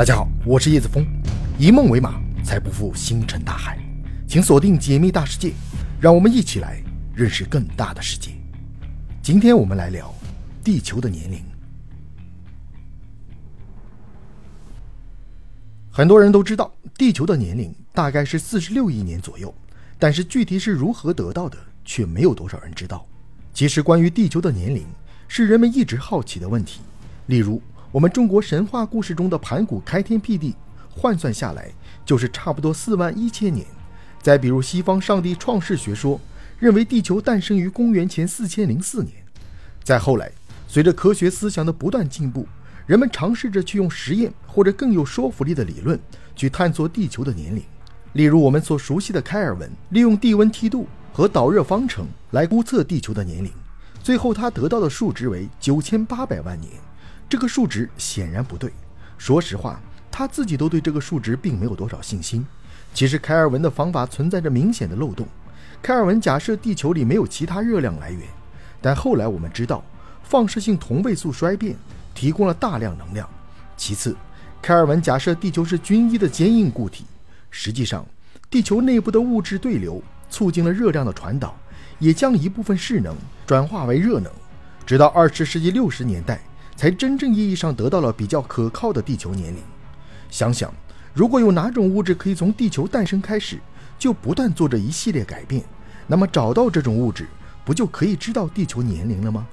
大家好，我是叶子峰，以梦为马，才不负星辰大海。请锁定解密大世界，让我们一起来认识更大的世界。今天我们来聊地球的年龄。很多人都知道地球的年龄大概是四十六亿年左右，但是具体是如何得到的，却没有多少人知道。其实，关于地球的年龄，是人们一直好奇的问题。例如，我们中国神话故事中的盘古开天辟地，换算下来就是差不多四万一千年。再比如西方上帝创世学说，认为地球诞生于公元前四千零四年。再后来，随着科学思想的不断进步，人们尝试着去用实验或者更有说服力的理论去探索地球的年龄。例如我们所熟悉的开尔文，利用地温梯度和导热方程来估测地球的年龄，最后他得到的数值为九千八百万年。这个数值显然不对。说实话，他自己都对这个数值并没有多少信心。其实，开尔文的方法存在着明显的漏洞。开尔文假设地球里没有其他热量来源，但后来我们知道，放射性同位素衰变提供了大量能量。其次，开尔文假设地球是均一的坚硬固体，实际上，地球内部的物质对流促进了热量的传导，也将一部分势能转化为热能。直到二十世纪六十年代。才真正意义上得到了比较可靠的地球年龄。想想，如果有哪种物质可以从地球诞生开始就不断做着一系列改变，那么找到这种物质，不就可以知道地球年龄了吗？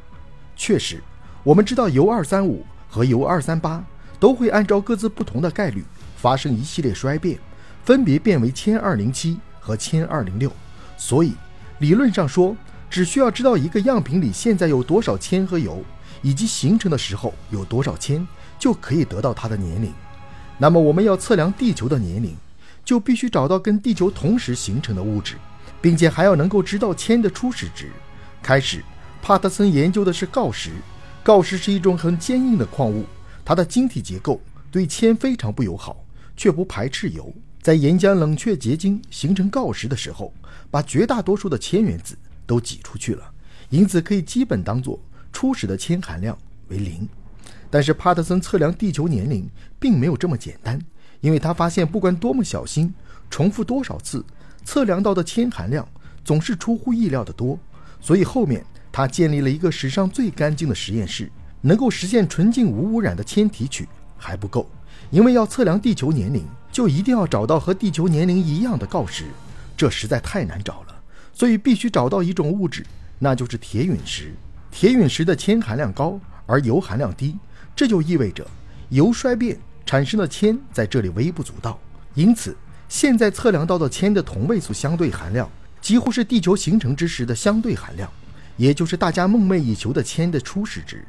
确实，我们知道铀二三五和铀二三八都会按照各自不同的概率发生一系列衰变，分别变为铅二零七和铅二零六。所以，理论上说，只需要知道一个样品里现在有多少铅和铀。以及形成的时候有多少铅，就可以得到它的年龄。那么我们要测量地球的年龄，就必须找到跟地球同时形成的物质，并且还要能够知道铅的初始值。开始，帕特森研究的是锆石。锆石是一种很坚硬的矿物，它的晶体结构对铅非常不友好，却不排斥铀。在岩浆冷却结晶形成锆石的时候，把绝大多数的铅原子都挤出去了，因此可以基本当做。初始的铅含量为零，但是帕特森测量地球年龄并没有这么简单，因为他发现不管多么小心，重复多少次，测量到的铅含量总是出乎意料的多。所以后面他建立了一个史上最干净的实验室，能够实现纯净无污染的铅提取还不够，因为要测量地球年龄，就一定要找到和地球年龄一样的锆石，这实在太难找了，所以必须找到一种物质，那就是铁陨石。铁陨石的铅含量高，而铀含量低，这就意味着铀衰变产生的铅在这里微不足道。因此，现在测量到的铅的同位素相对含量几乎是地球形成之时的相对含量，也就是大家梦寐以求的铅的初始值。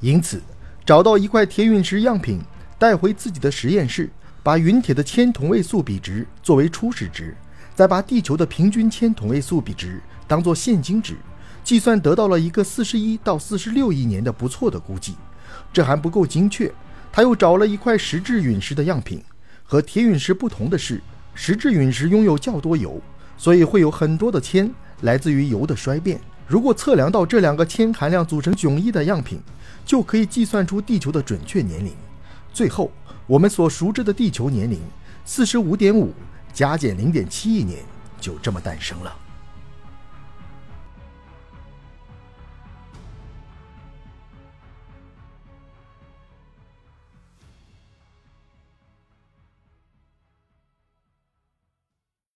因此，找到一块铁陨石样品，带回自己的实验室，把陨铁的铅同位素比值作为初始值，再把地球的平均铅同位素比值当做现今值。计算得到了一个四十一到四十六亿年的不错的估计，这还不够精确。他又找了一块石质陨石的样品，和铁陨石不同的是，石质陨石拥有较多铀，所以会有很多的铅来自于铀的衰变。如果测量到这两个铅含量组成迥异的样品，就可以计算出地球的准确年龄。最后，我们所熟知的地球年龄四十五点五加减零点七亿年就这么诞生了。